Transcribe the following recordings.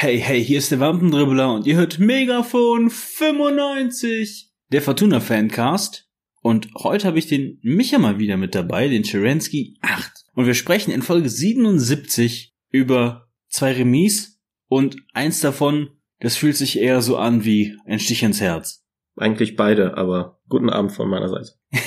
Hey, hey, hier ist der Wampendribbler und ihr hört Megafon 95, der Fortuna Fancast. Und heute habe ich den Micha mal wieder mit dabei, den Cherensky 8. Und wir sprechen in Folge 77 über zwei Remis und eins davon, das fühlt sich eher so an wie ein Stich ins Herz. Eigentlich beide, aber guten Abend von meiner Seite.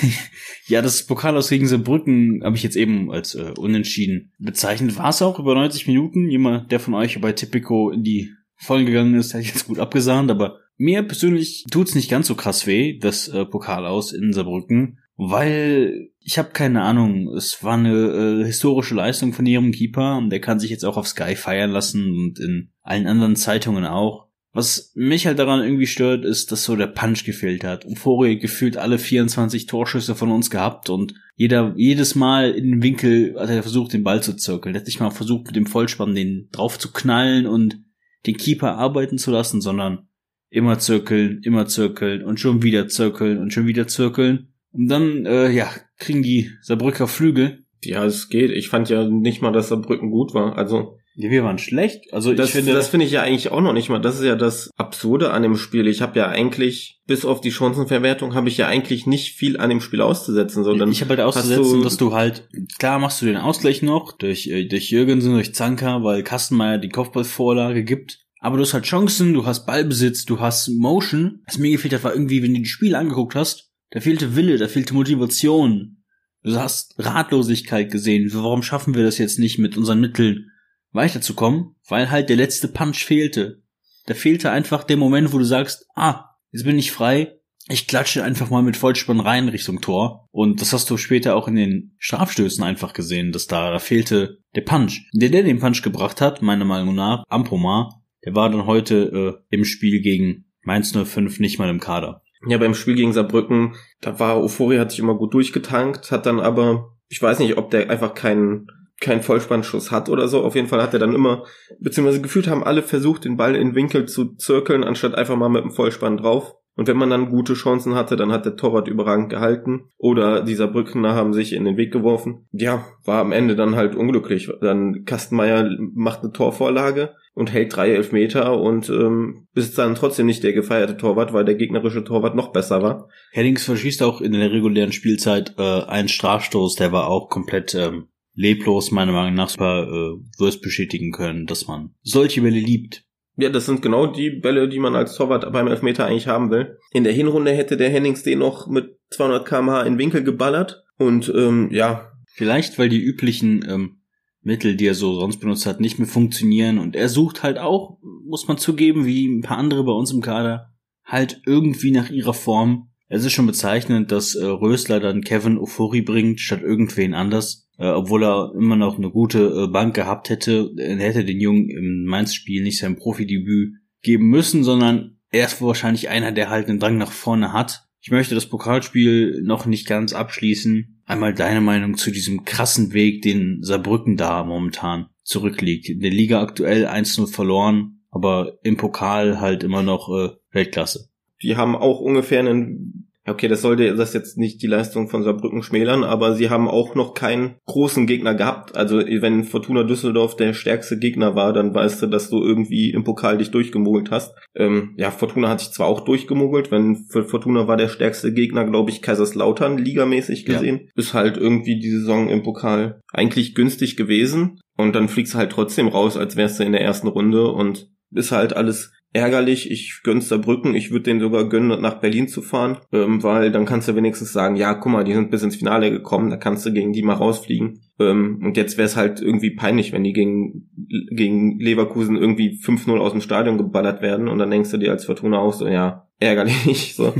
ja, das Pokal aus gegen Saarbrücken habe ich jetzt eben als äh, unentschieden bezeichnet. War es auch über 90 Minuten. Jemand, der von euch bei Tipico in die Vollen gegangen ist, hätte ich jetzt gut abgesahnt, aber mir persönlich tut's nicht ganz so krass weh, das äh, Pokal aus in Saarbrücken, weil ich habe keine Ahnung, es war eine äh, historische Leistung von ihrem Keeper und der kann sich jetzt auch auf Sky feiern lassen und in allen anderen Zeitungen auch. Was mich halt daran irgendwie stört, ist, dass so der Punch gefehlt hat. Und vorher gefühlt alle 24 Torschüsse von uns gehabt und jeder, jedes Mal in den Winkel hat er versucht, den Ball zu zirkeln. Er hat nicht mal versucht, mit dem Vollspann den drauf zu knallen und den Keeper arbeiten zu lassen, sondern immer zirkeln, immer zirkeln und schon wieder zirkeln und schon wieder zirkeln. Und dann, äh, ja, kriegen die Saarbrücker Flügel. Ja, es geht. Ich fand ja nicht mal, dass Saarbrücken gut war. Also ja, wir waren schlecht. Also das, ich finde, das finde ich ja eigentlich auch noch nicht mal. Das ist ja das Absurde an dem Spiel. Ich habe ja eigentlich bis auf die Chancenverwertung habe ich ja eigentlich nicht viel an dem Spiel auszusetzen, sondern ich habe halt auszusetzen, du, dass du halt klar machst du den Ausgleich noch durch äh, durch Jürgensen, durch Zanka, weil Kastenmeier die Kopfballvorlage gibt. Aber du hast halt Chancen, du hast Ballbesitz, du hast Motion. Was mir gefehlt hat, war irgendwie, wenn du die Spiele angeguckt hast, da fehlte Wille, da fehlte Motivation. Du hast Ratlosigkeit gesehen. Warum schaffen wir das jetzt nicht mit unseren Mitteln? Weiterzukommen, weil halt der letzte Punch fehlte. Da fehlte einfach der Moment, wo du sagst, ah, jetzt bin ich frei, ich klatsche einfach mal mit Vollspann rein Richtung Tor. Und das hast du später auch in den Strafstößen einfach gesehen, dass da, da fehlte der Punch. Der, der den Punch gebracht hat, meiner Meinung nach, Ampomar, der war dann heute äh, im Spiel gegen Mainz 05 nicht mal im Kader. Ja, beim Spiel gegen Saarbrücken, da war Euphoria, hat sich immer gut durchgetankt, hat dann aber, ich weiß nicht, ob der einfach keinen keinen Vollspannschuss hat oder so. Auf jeden Fall hat er dann immer, beziehungsweise gefühlt haben alle versucht, den Ball in Winkel zu zirkeln, anstatt einfach mal mit dem Vollspann drauf. Und wenn man dann gute Chancen hatte, dann hat der Torwart überragend gehalten. Oder dieser Brückner haben sich in den Weg geworfen. Ja, war am Ende dann halt unglücklich. Dann Kastenmeier macht eine Torvorlage und hält drei Elfmeter und ähm, ist dann trotzdem nicht der gefeierte Torwart, weil der gegnerische Torwart noch besser war. Heddings verschießt auch in der regulären Spielzeit äh, einen Strafstoß, der war auch komplett ähm, leblos meiner Meinung nach super äh, wirst bestätigen können, dass man solche Bälle liebt. Ja, das sind genau die Bälle, die man als Torwart beim Elfmeter eigentlich haben will. In der Hinrunde hätte der Hennings den noch mit 200 kmh in Winkel geballert und ähm, ja. Vielleicht, weil die üblichen ähm, Mittel, die er so sonst benutzt hat, nicht mehr funktionieren und er sucht halt auch, muss man zugeben, wie ein paar andere bei uns im Kader, halt irgendwie nach ihrer Form. Es ist schon bezeichnend, dass äh, Rösler dann Kevin Ofori bringt, statt irgendwen anders äh, obwohl er immer noch eine gute äh, Bank gehabt hätte, er hätte den Jungen im Mainz-Spiel nicht sein Profidebüt geben müssen, sondern er ist wahrscheinlich einer, der halt einen Drang nach vorne hat. Ich möchte das Pokalspiel noch nicht ganz abschließen. Einmal deine Meinung zu diesem krassen Weg, den Saarbrücken da momentan zurückliegt. In der Liga aktuell 1-0 verloren, aber im Pokal halt immer noch äh, Weltklasse. Die haben auch ungefähr einen Okay, das sollte das jetzt nicht die Leistung von Saarbrücken schmälern, aber sie haben auch noch keinen großen Gegner gehabt. Also wenn Fortuna Düsseldorf der stärkste Gegner war, dann weißt du, dass du irgendwie im Pokal dich durchgemogelt hast. Ähm, ja, Fortuna hat sich zwar auch durchgemogelt, wenn für Fortuna war der stärkste Gegner, glaube ich, Kaiserslautern, ligamäßig gesehen. Ja. Ist halt irgendwie die Saison im Pokal eigentlich günstig gewesen. Und dann fliegst du halt trotzdem raus, als wärst du in der ersten Runde und ist halt alles ärgerlich. Ich gönn's Saarbrücken. Ich würde denen sogar gönnen, nach Berlin zu fahren, ähm, weil dann kannst du wenigstens sagen, ja, guck mal, die sind bis ins Finale gekommen, da kannst du gegen die mal rausfliegen. Ähm, und jetzt wäre es halt irgendwie peinlich, wenn die gegen, gegen Leverkusen irgendwie 5-0 aus dem Stadion geballert werden und dann denkst du dir als Fortuna auch so, ja, ärgerlich. so.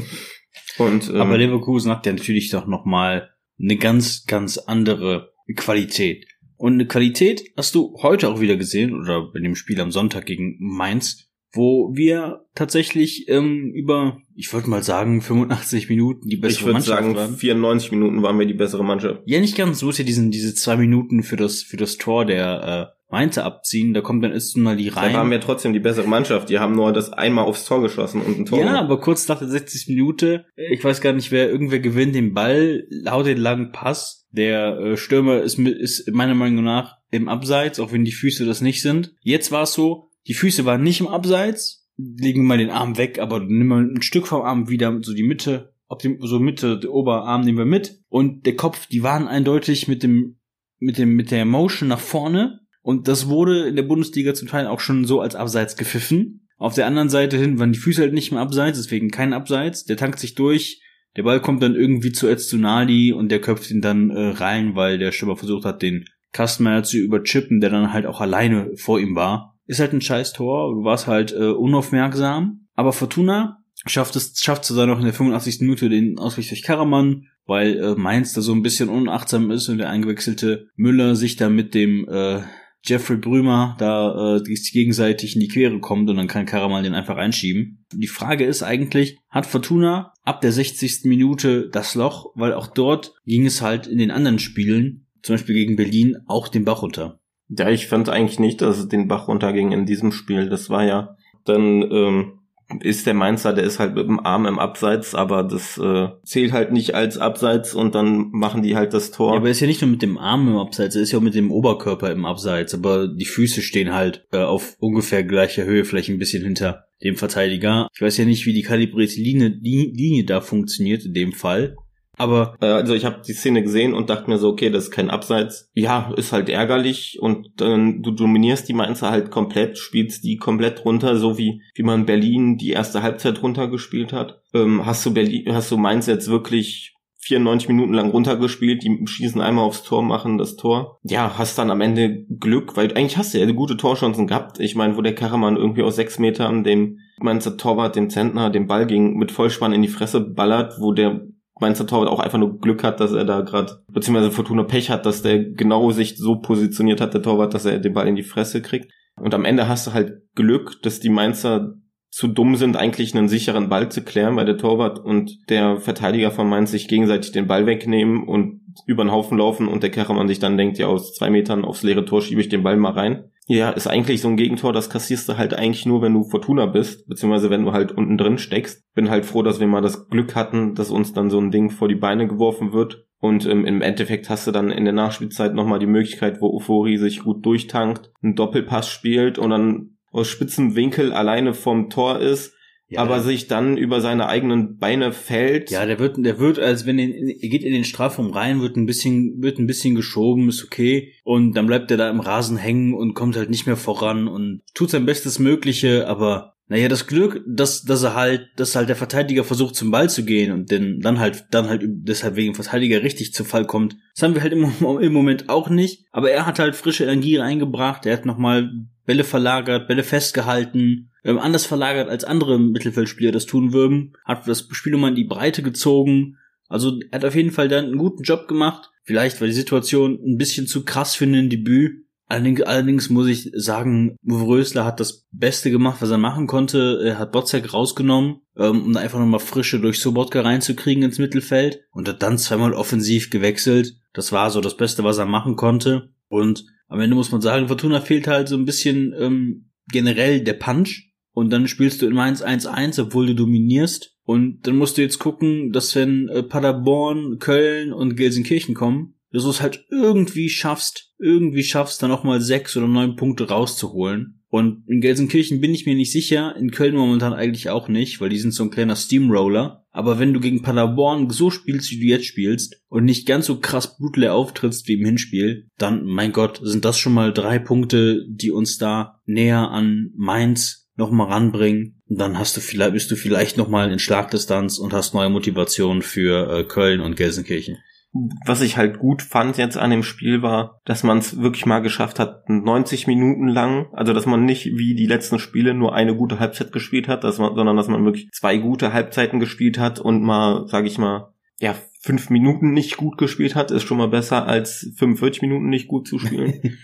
Und, ähm, Aber Leverkusen hat ja natürlich doch nochmal eine ganz, ganz andere Qualität. Und eine Qualität hast du heute auch wieder gesehen, oder in dem Spiel am Sonntag gegen Mainz, wo wir tatsächlich ähm, über, ich wollte mal sagen, 85 Minuten die bessere ich Mannschaft sagen, waren. 94 Minuten waren wir die bessere Mannschaft. Ja, nicht ganz. Du musst ja diesen, diese zwei Minuten für das, für das Tor der äh, Mainzer abziehen. Da kommt dann erst mal die rein. Da waren wir trotzdem die bessere Mannschaft. Die haben nur das einmal aufs Tor geschossen und ein Tor. Ja, aber kurz nach der 60 Minute, ich weiß gar nicht, wer irgendwer gewinnt den Ball, laut den langen Pass. Der äh, Stürmer ist, ist meiner Meinung nach im Abseits, auch wenn die Füße das nicht sind. Jetzt war es so, Die Füße waren nicht im Abseits. Legen mal den Arm weg, aber nimm mal ein Stück vom Arm wieder, so die Mitte, ob dem, so Mitte, der Oberarm nehmen wir mit. Und der Kopf, die waren eindeutig mit dem, mit dem, mit der Motion nach vorne. Und das wurde in der Bundesliga zum Teil auch schon so als Abseits gepfiffen. Auf der anderen Seite hin waren die Füße halt nicht mehr Abseits, deswegen kein Abseits. Der tankt sich durch. Der Ball kommt dann irgendwie zu Öztunali und der köpft ihn dann äh, rein, weil der Stürmer versucht hat, den Kastenmeier zu überchippen, der dann halt auch alleine vor ihm war. Ist halt ein scheiß Tor, du warst halt äh, unaufmerksam. Aber Fortuna schafft es, schafft es dann noch in der 85. Minute den Ausweg durch Karaman, weil äh, Mainz da so ein bisschen unachtsam ist und der eingewechselte Müller sich da mit dem äh, Jeffrey Brümer da äh, gegenseitig in die Quere kommt und dann kann Karaman den einfach einschieben. Die Frage ist eigentlich, hat Fortuna ab der 60. Minute das Loch, weil auch dort ging es halt in den anderen Spielen zum Beispiel gegen Berlin, auch den Bach runter. Ja, ich fand eigentlich nicht, dass es den Bach runterging in diesem Spiel. Das war ja dann ähm, ist der Mainzer, der ist halt mit dem Arm im Abseits, aber das äh, zählt halt nicht als Abseits und dann machen die halt das Tor. Ja, aber er ist ja nicht nur mit dem Arm im Abseits, er ist ja auch mit dem Oberkörper im Abseits, aber die Füße stehen halt äh, auf ungefähr gleicher Höhe, vielleicht ein bisschen hinter dem Verteidiger. Ich weiß ja nicht, wie die kalibrierte Linie, Linie da funktioniert in dem Fall. Aber äh, also ich habe die Szene gesehen und dachte mir so, okay, das ist kein Abseits. Ja, ist halt ärgerlich und dann du dominierst die Mainzer halt komplett, spielst die komplett runter, so wie wie man Berlin die erste Halbzeit runtergespielt hat. Ähm, hast du Berlin, hast du Mainz jetzt wirklich 94 Minuten lang runtergespielt, die schießen einmal aufs Tor, machen das Tor. Ja, hast dann am Ende Glück, weil eigentlich hast du ja gute Torchancen gehabt. Ich meine, wo der Karaman irgendwie aus sechs Metern dem Mainzer Torwart, dem Zentner, den Ball ging mit Vollspann in die Fresse ballert, wo der Mainzer Torwart auch einfach nur Glück hat, dass er da gerade, beziehungsweise Fortuna Pech hat, dass der genau sich so positioniert hat, der Torwart, dass er den Ball in die Fresse kriegt. Und am Ende hast du halt Glück, dass die Mainzer zu dumm sind, eigentlich einen sicheren Ball zu klären, weil der Torwart und der Verteidiger von Mainz sich gegenseitig den Ball wegnehmen und über den Haufen laufen und der Kerchermann sich dann denkt, ja, aus zwei Metern aufs leere Tor schiebe ich den Ball mal rein. Ja, ist eigentlich so ein Gegentor, das kassierst du halt eigentlich nur, wenn du Fortuna bist, beziehungsweise wenn du halt unten drin steckst. Bin halt froh, dass wir mal das Glück hatten, dass uns dann so ein Ding vor die Beine geworfen wird. Und ähm, im Endeffekt hast du dann in der Nachspielzeit nochmal die Möglichkeit, wo Ufori sich gut durchtankt, einen Doppelpass spielt und dann aus spitzem Winkel alleine vom Tor ist ja, aber sich dann über seine eigenen Beine fällt. Ja, der wird, der wird, als wenn er, er geht in den Strafraum rein, wird ein bisschen, wird ein bisschen geschoben, ist okay. Und dann bleibt er da im Rasen hängen und kommt halt nicht mehr voran und tut sein Bestes Mögliche, aber naja, das Glück, dass, dass er halt, dass halt der Verteidiger versucht zum Ball zu gehen und den, dann halt, dann halt deshalb wegen Verteidiger richtig zu Fall kommt. Das haben wir halt im, im Moment auch nicht. Aber er hat halt frische Energie reingebracht. Er hat nochmal Bälle verlagert, Bälle festgehalten, ähm, anders verlagert als andere Mittelfeldspieler das tun würden, hat das Spiel immer in die Breite gezogen. Also er hat auf jeden Fall dann einen guten Job gemacht. Vielleicht war die Situation ein bisschen zu krass für ein Debüt. Allerdings, allerdings muss ich sagen, Rösler hat das Beste gemacht, was er machen konnte. Er hat Botzek rausgenommen, ähm, um einfach nochmal Frische durch Sobotka reinzukriegen ins Mittelfeld und hat dann zweimal offensiv gewechselt. Das war so das Beste, was er machen konnte. Und am Ende muss man sagen, Fortuna fehlt halt so ein bisschen ähm, generell der Punch. Und dann spielst du in Mainz 1-1, obwohl du dominierst. Und dann musst du jetzt gucken, dass wenn äh, Paderborn, Köln und Gelsenkirchen kommen, dass du es halt irgendwie schaffst, irgendwie schaffst, da nochmal sechs oder neun Punkte rauszuholen. Und in Gelsenkirchen bin ich mir nicht sicher, in Köln momentan eigentlich auch nicht, weil die sind so ein kleiner Steamroller. Aber wenn du gegen Paderborn so spielst, wie du jetzt spielst, und nicht ganz so krass blutleer auftrittst wie im Hinspiel, dann, mein Gott, sind das schon mal drei Punkte, die uns da näher an Mainz nochmal ranbringen. Und dann hast du vielleicht, bist du vielleicht nochmal in Schlagdistanz und hast neue Motivation für äh, Köln und Gelsenkirchen was ich halt gut fand jetzt an dem Spiel war, dass man es wirklich mal geschafft hat, 90 Minuten lang, also dass man nicht wie die letzten Spiele nur eine gute Halbzeit gespielt hat, dass man, sondern dass man wirklich zwei gute Halbzeiten gespielt hat und mal, sag ich mal, ja, fünf Minuten nicht gut gespielt hat, ist schon mal besser als 45 Minuten nicht gut zu spielen.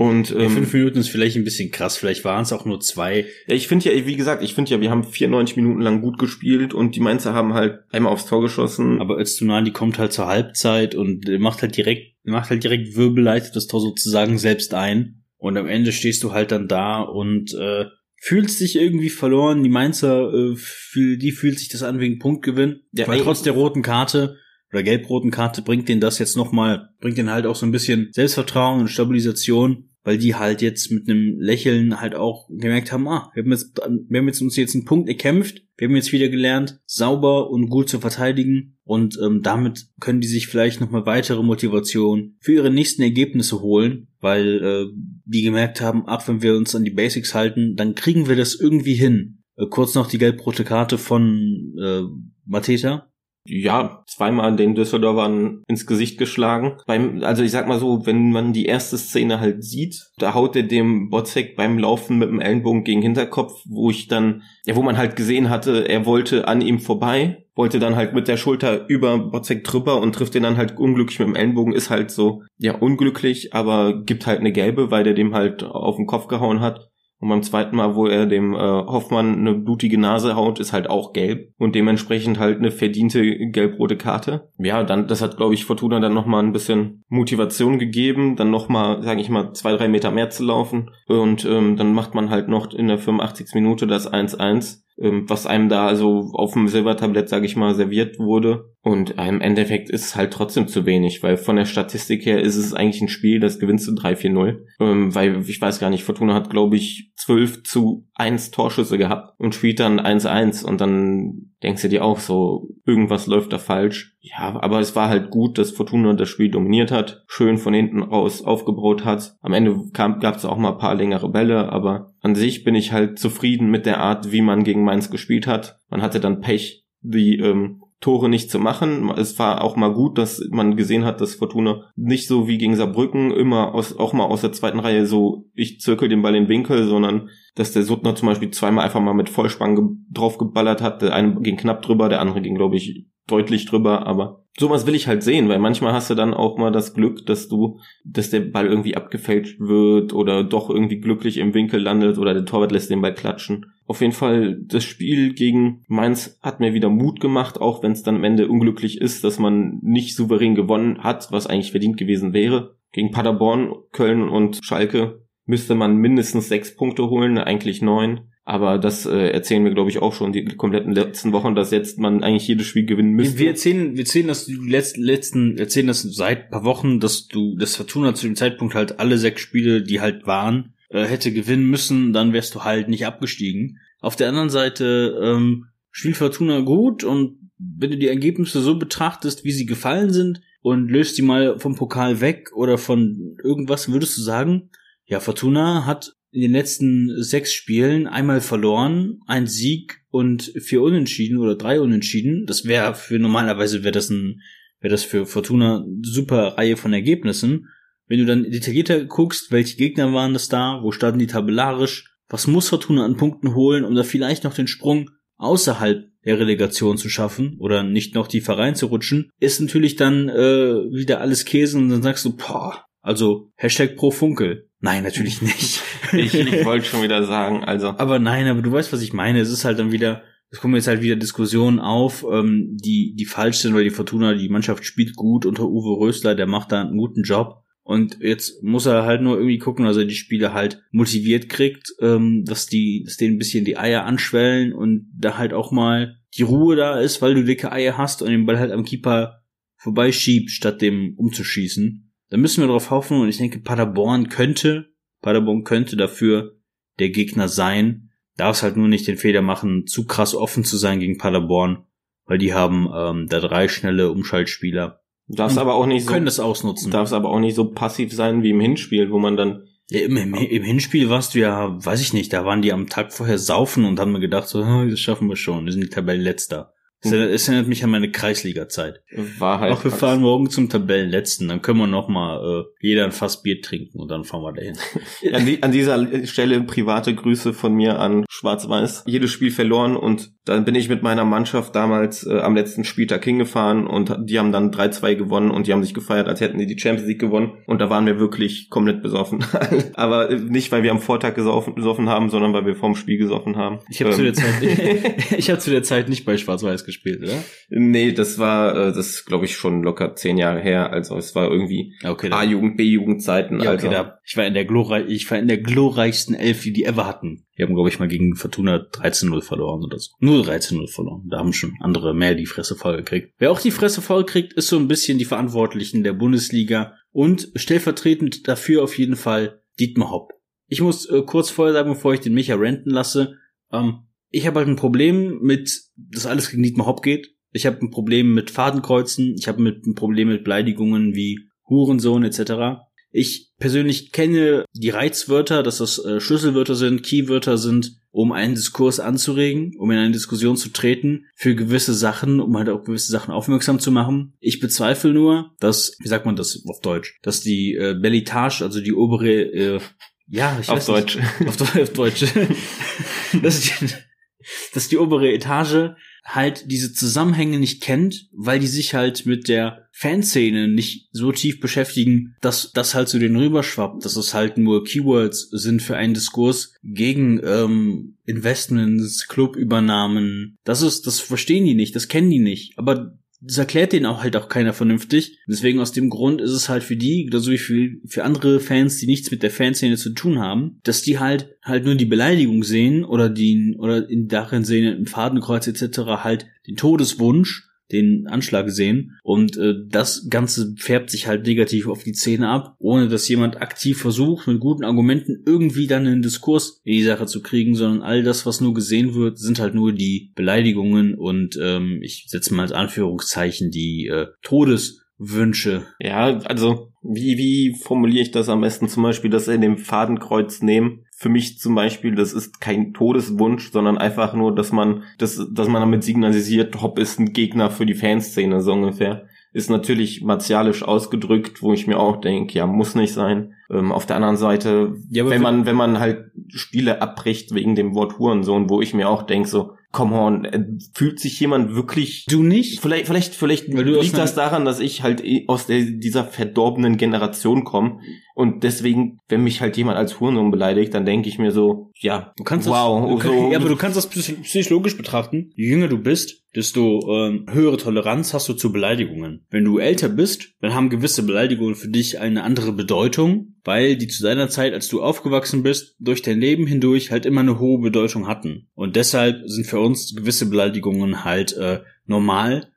Und ähm, ja, fünf Minuten ist vielleicht ein bisschen krass, vielleicht waren es auch nur zwei. Ja, ich finde ja, wie gesagt, ich finde ja, wir haben 94 Minuten lang gut gespielt und die Mainzer haben halt einmal aufs Tor geschossen. Aber Öztunali kommt halt zur Halbzeit und macht halt direkt, macht halt direkt wirbelleitet das Tor sozusagen selbst ein. Und am Ende stehst du halt dann da und äh, fühlst dich irgendwie verloren. Die Mainzer, äh, für die fühlt sich das an wegen Punktgewinn. Ja, weil trotz der roten Karte oder gelb-roten Karte bringt den das jetzt nochmal, bringt den halt auch so ein bisschen Selbstvertrauen und Stabilisation. Weil die halt jetzt mit einem Lächeln halt auch gemerkt haben, ah, wir haben jetzt, wir haben jetzt uns jetzt einen Punkt erkämpft, wir haben jetzt wieder gelernt, sauber und gut zu verteidigen und ähm, damit können die sich vielleicht nochmal weitere Motivation für ihre nächsten Ergebnisse holen, weil äh, die gemerkt haben, ach, wenn wir uns an die Basics halten, dann kriegen wir das irgendwie hin. Äh, kurz noch die gelb-rote Karte von äh, Mateta, ja, zweimal den Düsseldorfern ins Gesicht geschlagen. Beim, also ich sag mal so, wenn man die erste Szene halt sieht, da haut er dem Botzek beim Laufen mit dem Ellenbogen gegen Hinterkopf, wo ich dann, ja, wo man halt gesehen hatte, er wollte an ihm vorbei, wollte dann halt mit der Schulter über Botzek drüber und trifft den dann halt unglücklich mit dem Ellenbogen, ist halt so, ja, unglücklich, aber gibt halt eine gelbe, weil der dem halt auf den Kopf gehauen hat. Und beim zweiten Mal, wo er dem äh, Hoffmann eine blutige Nase haut, ist halt auch gelb und dementsprechend halt eine verdiente gelb-rote Karte. Ja, dann das hat glaube ich Fortuna dann nochmal ein bisschen Motivation gegeben, dann nochmal, sage ich mal, zwei drei Meter mehr zu laufen und ähm, dann macht man halt noch in der 85. Minute das 1-1 ähm, was einem da also auf dem Silbertablett, sage ich mal, serviert wurde. Und im Endeffekt ist es halt trotzdem zu wenig, weil von der Statistik her ist es eigentlich ein Spiel, das gewinnst du 3-4-0. Ähm, weil ich weiß gar nicht, Fortuna hat, glaube ich, 12 zu 1 Torschüsse gehabt und spielt dann 1-1 und dann denkst du dir auch so, irgendwas läuft da falsch. Ja, aber es war halt gut, dass Fortuna das Spiel dominiert hat, schön von hinten raus aufgebaut hat. Am Ende gab es auch mal ein paar längere Bälle, aber an sich bin ich halt zufrieden mit der Art, wie man gegen Mainz gespielt hat. Man hatte dann Pech, die ähm, Tore nicht zu machen. Es war auch mal gut, dass man gesehen hat, dass Fortuna nicht so wie gegen Saarbrücken immer aus, auch mal aus der zweiten Reihe so, ich zirkel den Ball in den Winkel, sondern dass der Suttner zum Beispiel zweimal einfach mal mit Vollspann ge drauf geballert hat. Der eine ging knapp drüber, der andere ging, glaube ich, deutlich drüber, aber sowas will ich halt sehen, weil manchmal hast du dann auch mal das Glück, dass du, dass der Ball irgendwie abgefälscht wird oder doch irgendwie glücklich im Winkel landet oder der Torwart lässt den Ball klatschen. Auf jeden Fall, das Spiel gegen Mainz hat mir wieder Mut gemacht, auch wenn es dann am Ende unglücklich ist, dass man nicht souverän gewonnen hat, was eigentlich verdient gewesen wäre. Gegen Paderborn, Köln und Schalke müsste man mindestens sechs Punkte holen, eigentlich neun. Aber das äh, erzählen wir, glaube ich, auch schon die kompletten letzten Wochen, dass jetzt man eigentlich jedes Spiel gewinnen müsste. Wir erzählen, wir erzählen das die letzten, letzten, erzählen das seit paar Wochen, dass du, das Fortuna zu dem Zeitpunkt halt alle sechs Spiele, die halt waren, äh, hätte gewinnen müssen, dann wärst du halt nicht abgestiegen. Auf der anderen Seite ähm, spielt Fortuna gut und wenn du die Ergebnisse so betrachtest, wie sie gefallen sind und löst die mal vom Pokal weg oder von irgendwas, würdest du sagen, ja, Fortuna hat in den letzten sechs Spielen einmal verloren, ein Sieg und vier Unentschieden oder drei Unentschieden. Das wäre für normalerweise wäre das ein wäre das für Fortuna eine super Reihe von Ergebnissen. Wenn du dann detaillierter guckst, welche Gegner waren das da, wo standen die tabellarisch, was muss Fortuna an Punkten holen, um da vielleicht noch den Sprung außerhalb der Relegation zu schaffen oder nicht noch tiefer reinzurutschen, ist natürlich dann äh, wieder alles Käse und dann sagst du, boah, also Hashtag pro Funkel. Nein, natürlich nicht. ich ich wollte schon wieder sagen, also. Aber nein, aber du weißt, was ich meine. Es ist halt dann wieder, es kommen jetzt halt wieder Diskussionen auf, ähm, die, die falsch sind, weil die Fortuna, die Mannschaft spielt gut unter Uwe Rösler, der macht da einen guten Job. Und jetzt muss er halt nur irgendwie gucken, dass er die Spieler halt motiviert kriegt, ähm, dass die, dass denen ein bisschen die Eier anschwellen und da halt auch mal die Ruhe da ist, weil du dicke Eier hast und den Ball halt am Keeper vorbeischiebt, statt dem umzuschießen. Da müssen wir drauf hoffen und ich denke, Paderborn könnte, Paderborn könnte dafür der Gegner sein. Darf es halt nur nicht den Fehler machen, zu krass offen zu sein gegen Paderborn, weil die haben ähm, da drei schnelle Umschaltspieler. Darfst aber auch nicht so, können das ausnutzen. Darfst aber auch nicht so passiv sein wie im Hinspiel, wo man dann ja, im, im, Im Hinspiel warst du ja, weiß ich nicht, da waren die am Tag vorher saufen und haben mir gedacht, so, das schaffen wir schon, wir sind die Tabellenletzter. Es erinnert, erinnert mich an meine Kreisliga-Zeit. War halt. Auch wir fahren morgen zum Tabellenletzten, dann können wir noch mal äh, jeder ein Fass Bier trinken und dann fahren wir dahin. an, die, an dieser Stelle private Grüße von mir an Schwarz-Weiß. Jedes Spiel verloren und dann bin ich mit meiner Mannschaft damals äh, am letzten Spieltag hingefahren und die haben dann 3-2 gewonnen und die haben sich gefeiert, als hätten die die Champions League gewonnen und da waren wir wirklich komplett besoffen. Aber nicht, weil wir am Vortag gesoffen, gesoffen haben, sondern weil wir vorm Spiel gesoffen haben. Ich habe ähm. zu der Zeit, ich habe zu der Zeit nicht bei Schwarz-Weiß gespielt, oder? Nee, das war, äh, das glaube ich schon locker zehn Jahre her. Also es war irgendwie okay, A-Jugend, B-Jugendzeiten. Ja, okay, also. da, ich war in der glorreich, ich war in der glorreichsten Elf, die die ever hatten. Wir haben, glaube ich, mal gegen Fortuna 13-0 verloren oder so. Nur 13-0 verloren. Da haben schon andere mehr die Fresse voll gekriegt. Wer auch die Fresse voll kriegt, ist so ein bisschen die Verantwortlichen der Bundesliga und stellvertretend dafür auf jeden Fall Dietmar Hopp. Ich muss äh, kurz vorher sagen, bevor ich den Micha renten lasse, ähm, ich habe halt ein Problem mit, dass alles gegen Dietmar Hopp geht. Ich habe ein Problem mit Fadenkreuzen. Ich habe ein Problem mit Beleidigungen wie Hurensohn etc. Ich persönlich kenne die Reizwörter, dass das äh, Schlüsselwörter sind, Keywörter sind, um einen Diskurs anzuregen, um in eine Diskussion zu treten, für gewisse Sachen, um halt auf gewisse Sachen aufmerksam zu machen. Ich bezweifle nur, dass, wie sagt man das auf Deutsch, dass die äh, Bellitage, also die obere, äh, ja, ich Auf weiß Deutsch. Nicht, auf, auf Deutsch, dass, die, dass die obere Etage halt diese Zusammenhänge nicht kennt, weil die sich halt mit der Fanszene nicht so tief beschäftigen, dass das halt zu denen rüberschwappt, dass es halt nur Keywords sind für einen Diskurs gegen ähm, Investments, Clubübernahmen. Das ist, das verstehen die nicht, das kennen die nicht. Aber das erklärt denen auch halt auch keiner vernünftig. Deswegen aus dem Grund ist es halt für die, genauso wie für, für andere Fans, die nichts mit der Fanszene zu tun haben, dass die halt halt nur die Beleidigung sehen oder die oder in darin sehen im Fadenkreuz etc. halt den Todeswunsch den Anschlag sehen und äh, das Ganze färbt sich halt negativ auf die Szene ab, ohne dass jemand aktiv versucht, mit guten Argumenten irgendwie dann einen Diskurs in die Sache zu kriegen, sondern all das, was nur gesehen wird, sind halt nur die Beleidigungen und ähm, ich setze mal als Anführungszeichen die äh, Todeswünsche. Ja, also wie, wie formuliere ich das am besten zum Beispiel, dass in dem Fadenkreuz nehmen? Für mich zum Beispiel, das ist kein Todeswunsch, sondern einfach nur, dass man, dass, dass man damit signalisiert, Hopp ist ein Gegner für die Fanszene, so ungefähr. Ist natürlich martialisch ausgedrückt, wo ich mir auch denke, ja, muss nicht sein. Ähm, auf der anderen Seite, Ja, wenn man, wenn man halt Spiele abbricht wegen dem Wort Hurensohn, wo ich mir auch denke, so, come on, äh, fühlt sich jemand wirklich Du nicht? Vielleicht, vielleicht, vielleicht liegt das daran, dass ich halt eh aus der, dieser verdorbenen Generation komme und deswegen, wenn mich halt jemand als Hurensohn beleidigt, dann denke ich mir so, ja, Du kannst wow, das, so, ja, aber du kannst das psych- psychologisch betrachten. Je jünger du bist, desto ähm, höhere Toleranz hast du zu Beleidigungen. Wenn du älter bist, dann haben gewisse Beleidigungen für dich eine andere Bedeutung, weil die zu deiner Zeit, als du aufgewachsen bist, durch dein Leben hindurch halt immer eine hohe Bedeutung hatten. Und deshalb sind für uns gewisse Beleidigungen halt äh, normal.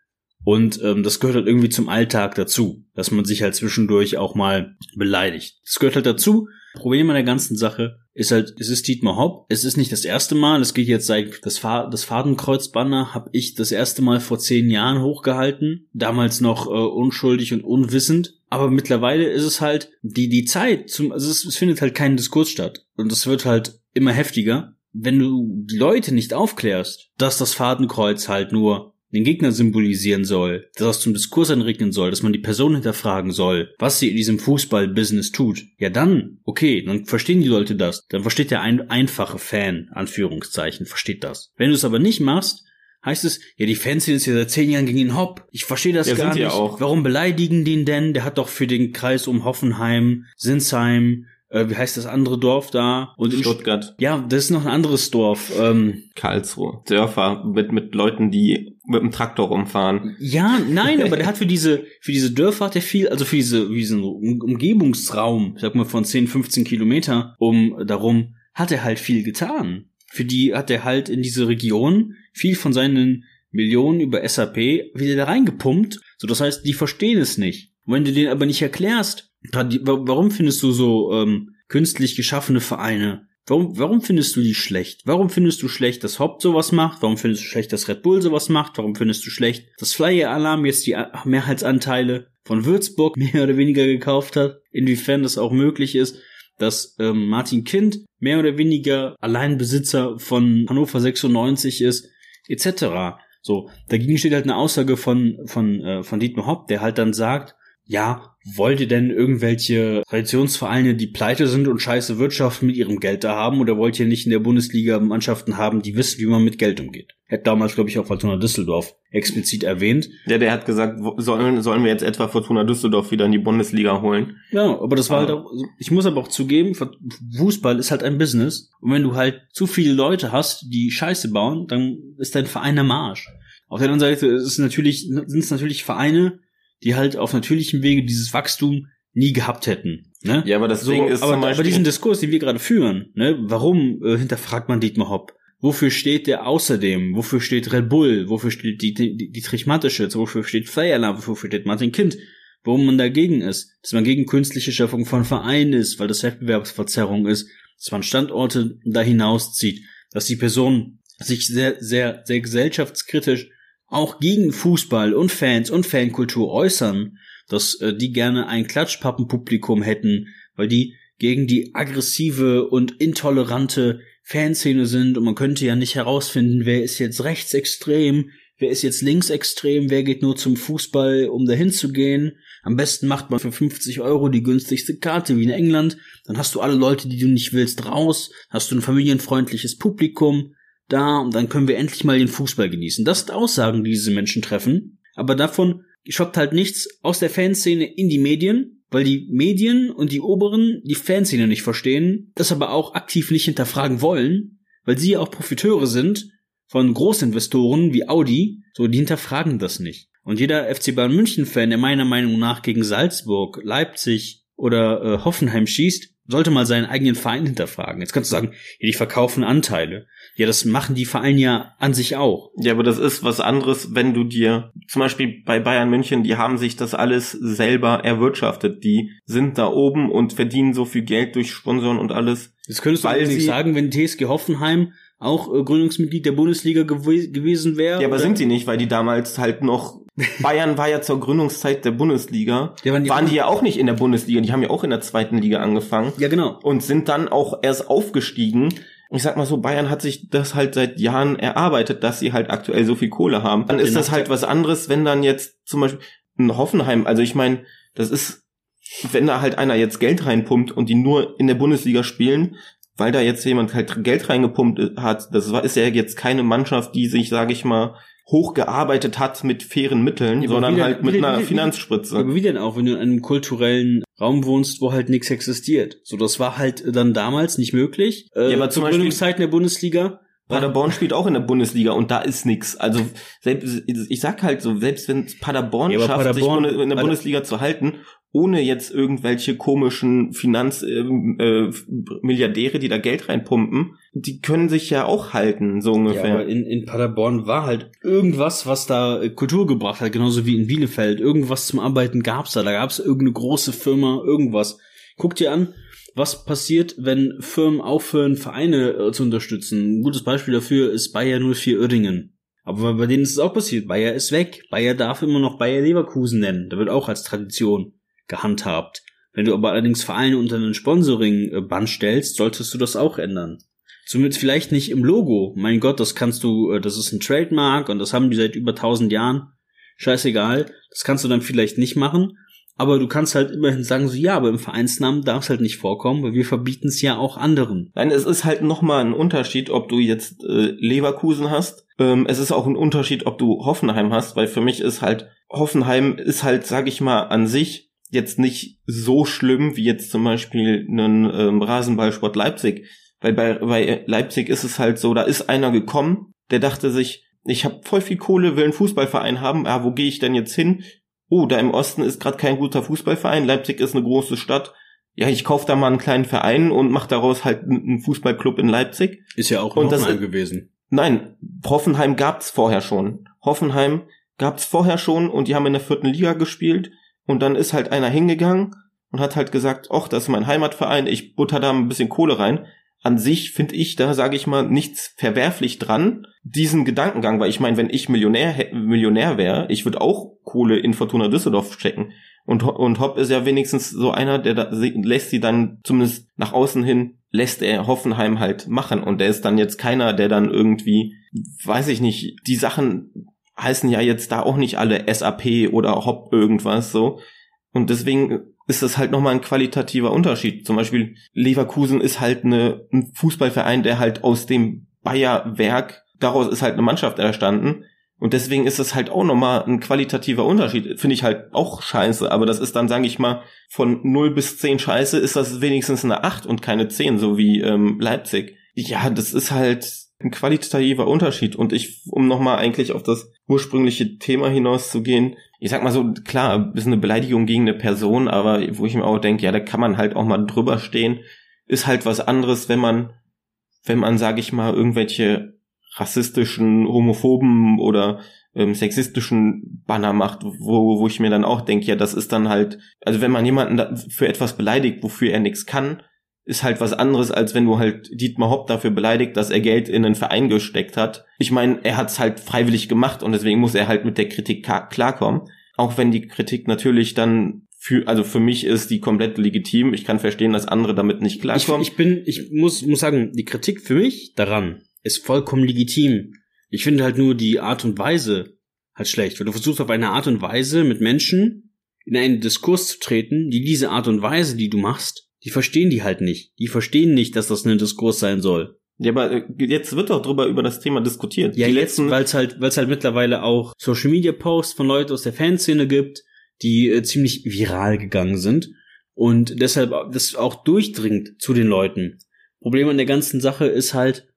Und ähm, das gehört halt irgendwie zum Alltag dazu, dass man sich halt zwischendurch auch mal beleidigt. Das gehört halt dazu. Problem an der ganzen Sache ist halt, es ist Dietmar Hopp. Es ist nicht das erste Mal. Es geht jetzt seit das, Fa das Fadenkreuzbanner habe ich das erste Mal vor zehn Jahren hochgehalten. Damals noch äh, unschuldig und unwissend. Aber mittlerweile ist es halt die die Zeit. Zum, also es, es findet halt kein Diskurs statt und es wird halt immer heftiger. Wenn du die Leute nicht aufklärst, dass das Fadenkreuz halt nur den Gegner symbolisieren soll, dass das zum Diskurs anregnen soll, dass man die Person hinterfragen soll, was sie in diesem Fußball-Business tut, ja dann, okay, dann verstehen die Leute das. Dann versteht der ein einfache Fan, Anführungszeichen, versteht das. Wenn du es aber nicht machst, heißt es, ja, die Fans sind jetzt ja seit zehn Jahren gegen ihn Hopp. Ich verstehe das Ja, gar die nicht. auch. Warum beleidigen den denn? Der hat doch für den Kreis um Hoffenheim, Sinsheim, äh, wie heißt das andere Dorf da? Und in Stuttgart, ja, das ist noch ein anderes Dorf. Ähm, Karlsruhe, Dörfer mit, mit Leuten, die mit dem Traktor rumfahren. ja, nein, aber der hat für diese, für diese Dörfer hat er viel, also für diese, diesen Um- Umgebungsraum, sag mal von 10, 15 Kilometer um darum, hat er halt viel getan. Für die hat er halt in diese Region viel von seinen Millionen über SAP wieder da reingepumpt. So, das heißt, die verstehen es nicht. Und wenn du denen aber nicht erklärst, warum findest du so ähm, künstlich geschaffene Vereine? Warum, warum findest du die schlecht? Warum findest du schlecht, dass Haupt sowas macht? Warum findest du schlecht, dass Red Bull sowas macht? Warum findest du schlecht, dass Flyer Alarm jetzt die A- Mehrheitsanteile von Würzburg mehr oder weniger gekauft hat? Inwiefern das auch möglich ist, dass ähm, Martin Kind mehr oder weniger Alleinbesitzer von Hannover 96 ist, etc. So, dagegen steht halt eine Aussage von, von, äh, von Dietmar Hopp, der halt dann sagt, ja, wollt ihr denn irgendwelche Traditionsvereine, die pleite sind und scheiße Wirtschaft mit ihrem Geld da haben, oder wollt ihr nicht in der Bundesliga Mannschaften haben, die wissen, wie man mit Geld umgeht? Hätte damals, glaube ich, auch Fortuna Düsseldorf explizit erwähnt. Ja, der hat gesagt, sollen, sollen wir jetzt etwa Fortuna Düsseldorf wieder in die Bundesliga holen? Ja, aber das war halt auch, ich muss aber auch zugeben, Fußball ist halt ein Business. Und wenn du halt zu viele Leute hast, die Scheiße bauen, dann ist dein Verein am Arsch. Auf der anderen Seite ist es natürlich, sind es natürlich Vereine, die halt auf natürlichem Wege dieses Wachstum nie gehabt hätten. Ne? Ja, aber deswegen so, ist aber, zum Beispiel, aber diesen Diskurs, den wir gerade führen, ne, warum äh, hinterfragt man Dietmar Hopp? Wofür steht der außerdem? Wofür steht Red Bull? Wofür steht die, die, die Trichmatische? Wofür steht Alarm? Wofür steht Martin Kind? warum man dagegen ist, dass man gegen künstliche Schöpfung von Vereinen ist, weil das Wettbewerbsverzerrung ist, dass man Standorte da hinauszieht, dass die Person sich sehr, sehr, sehr gesellschaftskritisch auch gegen Fußball und Fans und Fankultur äußern, dass äh, die gerne ein Klatschpappenpublikum hätten, weil die gegen die aggressive und intolerante Fanszene sind und man könnte ja nicht herausfinden, wer ist jetzt rechtsextrem, wer ist jetzt linksextrem, wer geht nur zum Fußball, um dahin zu gehen. Am besten macht man für 50 Euro die günstigste Karte wie in England. Dann hast du alle Leute, die du nicht willst, raus. Hast du ein familienfreundliches Publikum da und dann können wir endlich mal den Fußball genießen. Das sind Aussagen, die diese Menschen treffen. Aber davon schockt halt nichts aus der Fanszene in die Medien, weil die Medien und die Oberen die Fanszene nicht verstehen, das aber auch aktiv nicht hinterfragen wollen, weil sie ja auch Profiteure sind von Großinvestoren wie Audi, so die hinterfragen das nicht. Und jeder FC Bayern München Fan, der meiner Meinung nach gegen Salzburg, Leipzig oder äh, Hoffenheim schießt, sollte mal seinen eigenen Verein hinterfragen. Jetzt kannst du sagen, ja, die verkaufen Anteile. Ja, das machen die Vereine ja an sich auch. Ja, aber das ist was anderes, wenn du dir, zum Beispiel bei Bayern München, die haben sich das alles selber erwirtschaftet. Die sind da oben und verdienen so viel Geld durch Sponsoren und alles. Das könntest du nicht sagen, wenn TSG Hoffenheim auch äh, Gründungsmitglied der Bundesliga gew gewesen wäre. Ja, aber oder? sind sie nicht, weil die damals halt noch Bayern war ja zur Gründungszeit der Bundesliga. Ja, waren, die, waren die ja auch nicht in der Bundesliga, die haben ja auch in der zweiten Liga angefangen. Ja, genau. Und sind dann auch erst aufgestiegen. Ich sag mal so, Bayern hat sich das halt seit Jahren erarbeitet, dass sie halt aktuell so viel Kohle haben. Dann ist das halt was anderes, wenn dann jetzt zum Beispiel ein Hoffenheim, also ich meine, das ist, wenn da halt einer jetzt Geld reinpumpt und die nur in der Bundesliga spielen, weil da jetzt jemand halt Geld reingepumpt hat, das ist ja jetzt keine Mannschaft, die sich, sage ich mal, hochgearbeitet hat mit fairen Mitteln, ja, sondern wieder, halt mit wieder, einer wieder, Finanzspritze. Aber wie denn auch, wenn du in einem kulturellen Raum wohnst, wo halt nichts existiert? So, das war halt dann damals nicht möglich. Äh, ja, aber zu Gründungszeiten der Bundesliga. Paderborn spielt auch in der Bundesliga und da ist nix. Also selbst ich sag halt so, selbst wenn Paderborn ja, schafft, Paderborn, sich in der Bundesliga zu halten ohne jetzt irgendwelche komischen Finanzmilliardäre, äh, äh, die da Geld reinpumpen, die können sich ja auch halten, so ungefähr. Ja, aber in, in Paderborn war halt irgendwas, was da äh, Kultur gebracht hat, genauso wie in Bielefeld. Irgendwas zum Arbeiten gab's da. Da gab's irgendeine große Firma, irgendwas. Guck dir an, was passiert, wenn Firmen aufhören, Vereine äh, zu unterstützen. Ein gutes Beispiel dafür ist Bayer 04 Uerdingen. Aber bei denen ist es auch passiert. Bayer ist weg. Bayer darf immer noch Bayer Leverkusen nennen. Da wird auch als Tradition gehandhabt. Wenn du aber allerdings Vereine unter einen Sponsoring-Band stellst, solltest du das auch ändern. Zumindest vielleicht nicht im Logo. Mein Gott, das kannst du, äh, das ist ein Trademark und das haben die seit über tausend Jahren. Scheißegal. Das kannst du dann vielleicht nicht machen. Aber du kannst halt immerhin sagen, so ja, aber im Vereinsnamen darf es halt nicht vorkommen, weil wir verbieten es ja auch anderen. Nein, es ist halt nochmal ein Unterschied, ob du jetzt äh, Leverkusen hast. Ähm, es ist auch ein Unterschied, ob du Hoffenheim hast, weil für mich ist halt, Hoffenheim ist halt, sag ich mal, an sich jetzt nicht so schlimm wie jetzt zum Beispiel einen ähm, Rasenballsport Leipzig. Weil bei, bei Leipzig ist es halt so, da ist einer gekommen, der dachte sich, ich habe voll viel Kohle, will einen Fußballverein haben, ah, wo gehe ich denn jetzt hin? Oh, da im Osten ist gerade kein guter Fußballverein, Leipzig ist eine große Stadt. Ja, ich kauf da mal einen kleinen Verein und mach daraus halt einen Fußballclub in Leipzig. Ist ja auch in Hoffenheim gewesen. Nein, Hoffenheim gab's vorher schon. Hoffenheim gab's vorher schon und die haben in der vierten Liga gespielt und dann ist halt einer hingegangen und hat halt gesagt, ach, das ist mein Heimatverein, ich butter da ein bisschen Kohle rein. An sich finde ich da, sage ich mal, nichts verwerflich dran, diesen Gedankengang, weil ich meine, wenn ich Millionär, Millionär wäre, ich würde auch Kohle in Fortuna Düsseldorf stecken. Und, und Hopp ist ja wenigstens so einer, der da, lässt sie dann zumindest nach außen hin, lässt er Hoffenheim halt machen. Und der ist dann jetzt keiner, der dann irgendwie, weiß ich nicht, die Sachen heißen ja jetzt da auch nicht alle SAP oder Hop irgendwas so. Und deswegen ist das halt nochmal ein qualitativer Unterschied. Zum Beispiel Leverkusen ist halt eine, ein Fußballverein, der halt aus dem Bayerwerk, daraus ist halt eine Mannschaft erstanden. Und deswegen ist es halt auch nochmal ein qualitativer Unterschied. Finde ich halt auch scheiße. Aber das ist dann, sage ich mal, von 0 bis 10 scheiße ist das wenigstens eine 8 und keine 10, so wie ähm, Leipzig. Ja, das ist halt ein qualitativer Unterschied. Und ich, um nochmal eigentlich auf das ursprüngliche Thema hinauszugehen, ich sag mal so, klar, ist eine Beleidigung gegen eine Person, aber wo ich mir auch denke, ja, da kann man halt auch mal drüber stehen, ist halt was anderes, wenn man, wenn man, sag ich mal, irgendwelche rassistischen, homophoben oder ähm, sexistischen Banner macht, wo, wo ich mir dann auch denke, ja, das ist dann halt, also wenn man jemanden für etwas beleidigt, wofür er nichts kann, ist halt was anderes, als wenn du halt Dietmar Hopp dafür beleidigt, dass er Geld in einen Verein gesteckt hat. Ich meine, er hat es halt freiwillig gemacht und deswegen muss er halt mit der Kritik klarkommen. Auch wenn die Kritik natürlich dann für, also für mich ist die komplett legitim. Ich kann verstehen, dass andere damit nicht klarkommen. Ich, ich bin, ich muss, muss sagen, die Kritik für mich daran ist vollkommen legitim. Ich finde halt nur die Art und Weise halt schlecht, weil du versuchst auf eine Art und Weise mit Menschen in einen Diskurs zu treten, die diese Art und Weise, die du machst, die verstehen die halt nicht. Die verstehen nicht, dass das ein Diskurs sein soll. Ja, aber äh, jetzt wird doch drüber über das Thema diskutiert. Ja, die jetzt, weil es halt, weil es halt mittlerweile auch Social Media Posts von Leuten aus der Fanszene gibt, die äh, ziemlich viral gegangen sind und deshalb das auch durchdringt zu den Leuten. Problem an der ganzen Sache ist halt,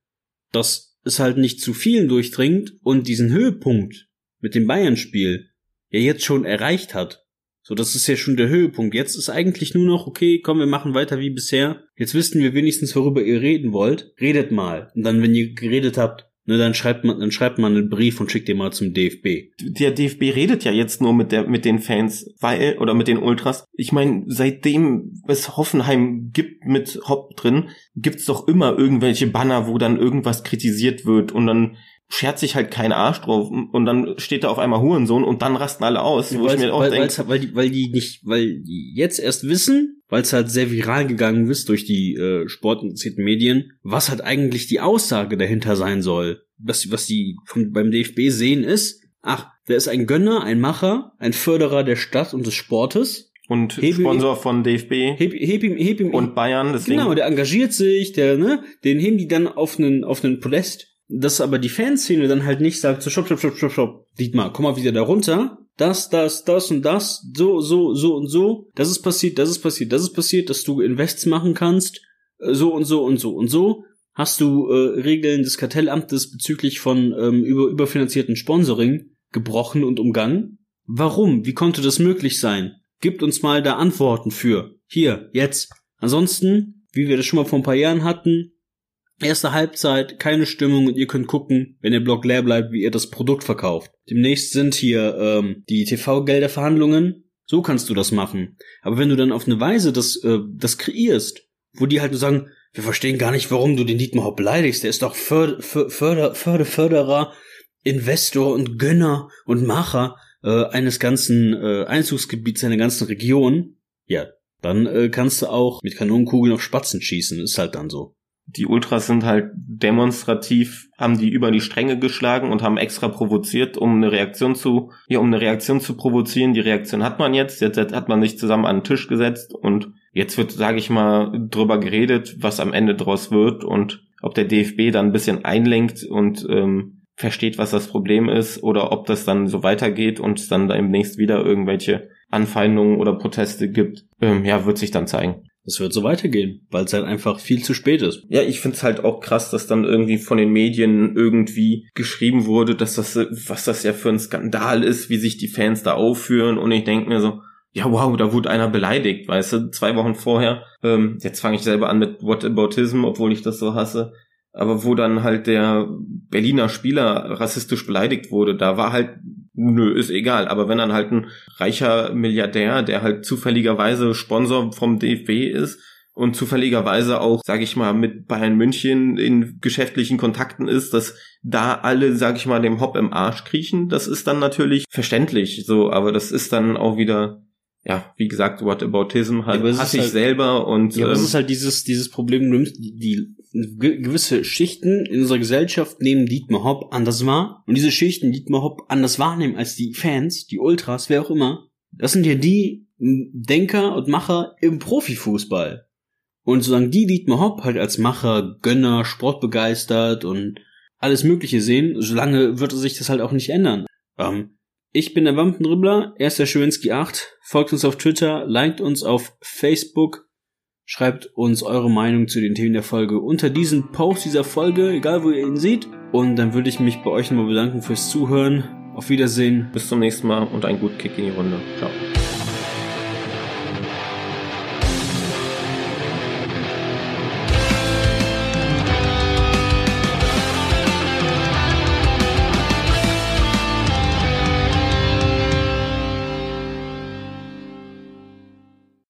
dass es halt nicht zu vielen durchdringt und diesen Höhepunkt mit dem Bayern-Spiel ja jetzt schon erreicht hat. So, das ist ja schon der Höhepunkt. Jetzt ist eigentlich nur noch, okay, komm, wir machen weiter wie bisher. Jetzt wissen wir wenigstens, worüber ihr reden wollt. Redet mal. Und dann, wenn ihr geredet habt, ne, dann schreibt man, dann schreibt man einen Brief und schickt den mal zum DFB. Der DFB redet ja jetzt nur mit der, mit den Fans, weil, oder mit den Ultras. Ich meine, seitdem es Hoffenheim gibt mit Hopp drin, gibt's doch immer irgendwelche Banner, wo dann irgendwas kritisiert wird und dann schert sich halt kein Arsch drauf und dann steht da auf einmal Hurensohn und dann rasten alle aus, ja, wo ich mir auch weil, denke, weil die, weil die nicht, weil die jetzt erst wissen, weil es halt sehr viral gegangen ist durch die äh, sportinteressierten Medien, was halt eigentlich die Aussage dahinter sein soll. Was, was die vom, beim DFB sehen ist, ach, der ist ein Gönner, ein Macher, ein Förderer der Stadt und des Sportes. Und heb Sponsor ihm, von DFB heb, heb ihm, heb ihm, und Bayern. Deswegen. Genau, der engagiert sich, der, ne, den heben die dann auf einen, auf einen Podest dass aber die Fanszene dann halt nicht sagt, so stopp, stopp, stopp, stopp, stopp, Dietmar, komm mal wieder da runter, das, das, das und das, so, so, so und so, das ist passiert, das ist passiert, das ist passiert, dass du Invests machen kannst, äh, so und so und so und so. Hast du äh, Regeln des Kartellamtes bezüglich von ähm, über, überfinanzierten Sponsoring gebrochen und umgangen? Warum? Wie konnte das möglich sein? Gibt uns mal da Antworten für. Hier, jetzt. Ansonsten, wie wir das schon mal vor ein paar Jahren hatten, Erste Halbzeit, keine Stimmung und ihr könnt gucken, wenn der Blog leer bleibt, wie ihr das Produkt verkauft. Demnächst sind hier ähm, die TV-Gelderverhandlungen. So kannst du das machen. Aber wenn du dann auf eine Weise das, äh, das kreierst, wo die halt nur sagen, wir verstehen gar nicht, warum du den Dietmar Hopp beleidigst, der ist doch Förder, Förder, Förder, Förderer, Investor und Gönner und Macher äh, eines ganzen äh, Einzugsgebiets, einer ganzen Region. Ja, dann äh, kannst du auch mit Kanonenkugeln auf Spatzen schießen, ist halt dann so die Ultras sind halt demonstrativ, haben die über die Stränge geschlagen und haben extra provoziert, um eine Reaktion zu, ja, um eine Reaktion zu provozieren. Die Reaktion hat man jetzt, jetzt hat man sich zusammen an den Tisch gesetzt und jetzt wird, sage ich mal, drüber geredet, was am Ende draus wird und ob der DFB dann ein bisschen einlenkt und ähm, versteht, was das Problem ist oder ob das dann so weitergeht und es dann demnächst wieder irgendwelche Anfeindungen oder Proteste gibt, ähm, ja, wird sich dann zeigen. Es wird so weitergehen, weil es halt einfach viel zu spät ist. Ja, ich find's halt auch krass, dass dann irgendwie von den Medien irgendwie geschrieben wurde, dass das, was das ja für ein Skandal ist, wie sich die Fans da aufführen. Und ich denke mir so, ja wow, da wurde einer beleidigt, weißt du, zwei Wochen vorher. Ähm, jetzt fange ich selber an mit Whataboutism, obwohl ich das so hasse. Aber wo dann halt der Berliner Spieler rassistisch beleidigt wurde, da war halt nö, ist egal. Aber wenn dann halt ein reicher Milliardär, der halt zufälligerweise Sponsor vom DFB ist und zufälligerweise auch, sage ich mal, mit Bayern München in geschäftlichen Kontakten ist, dass da alle, sage ich mal, dem Hopp im Arsch kriechen, das ist dann natürlich verständlich so, aber das ist dann auch wieder ja, wie gesagt, Whataboutism halt, ja, hasse ich halt, selber und. Ja, aber ähm, es ist halt dieses, dieses Problem, die, gewisse Schichten in unserer Gesellschaft nehmen Dietmar Hopp anders wahr und diese Schichten Dietmar Hopp anders wahrnehmen als die Fans, die Ultras, wer auch immer. Das sind ja die Denker und Macher im Profifußball. Und solange die Dietmar Hopp halt als Macher, Gönner, sportbegeistert und alles Mögliche sehen, solange wird sich das halt auch nicht ändern. Ähm, ich bin der Wampenribbler, er ist der Schwinski 8. Folgt uns auf Twitter, liked uns auf Facebook, schreibt uns eure Meinung zu den Themen der Folge unter diesem Post dieser Folge, egal wo ihr ihn seht. Und dann würde ich mich bei euch nochmal bedanken fürs Zuhören. Auf Wiedersehen. Bis zum nächsten Mal und einen guten Kick in die Runde. Ciao.